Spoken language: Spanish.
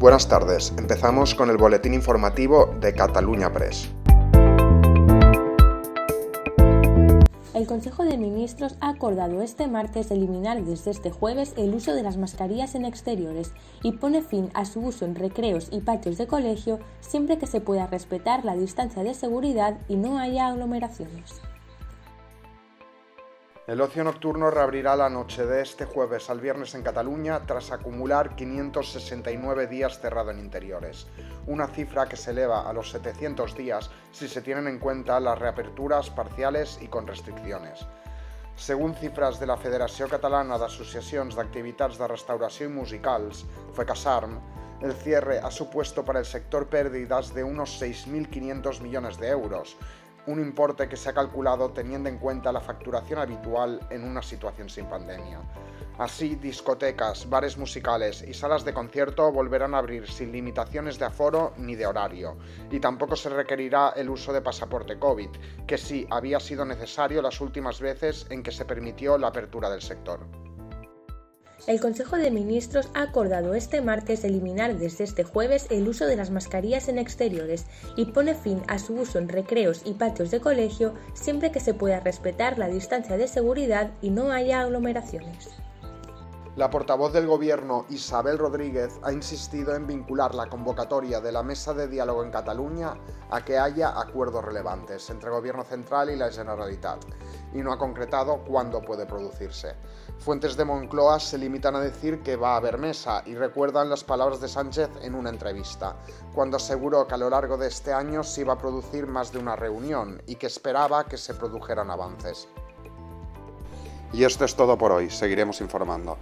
Buenas tardes, empezamos con el boletín informativo de Cataluña Press. El Consejo de Ministros ha acordado este martes eliminar desde este jueves el uso de las mascarillas en exteriores y pone fin a su uso en recreos y patios de colegio siempre que se pueda respetar la distancia de seguridad y no haya aglomeraciones. El ocio nocturno reabrirá la noche de este jueves al viernes en Cataluña tras acumular 569 días cerrado en interiores, una cifra que se eleva a los 700 días si se tienen en cuenta las reaperturas parciales y con restricciones. Según cifras de la Federación Catalana de Asociaciones de Restauración y Musicals, FECASARM, el cierre ha supuesto para el sector pérdidas de unos 6.500 millones de euros, un importe que se ha calculado teniendo en cuenta la facturación habitual en una situación sin pandemia. Así, discotecas, bares musicales y salas de concierto volverán a abrir sin limitaciones de aforo ni de horario, y tampoco se requerirá el uso de pasaporte COVID, que sí había sido necesario las últimas veces en que se permitió la apertura del sector. El Consejo de Ministros ha acordado este martes eliminar desde este jueves el uso de las mascarillas en exteriores y pone fin a su uso en recreos y patios de colegio siempre que se pueda respetar la distancia de seguridad y no haya aglomeraciones. La portavoz del Gobierno, Isabel Rodríguez, ha insistido en vincular la convocatoria de la mesa de diálogo en Cataluña a que haya acuerdos relevantes entre Gobierno central y la Generalitat, y no ha concretado cuándo puede producirse. Fuentes de Moncloa se limitan a decir que va a haber mesa y recuerdan las palabras de Sánchez en una entrevista, cuando aseguró que a lo largo de este año se iba a producir más de una reunión y que esperaba que se produjeran avances. Y esto es todo por hoy, seguiremos informando.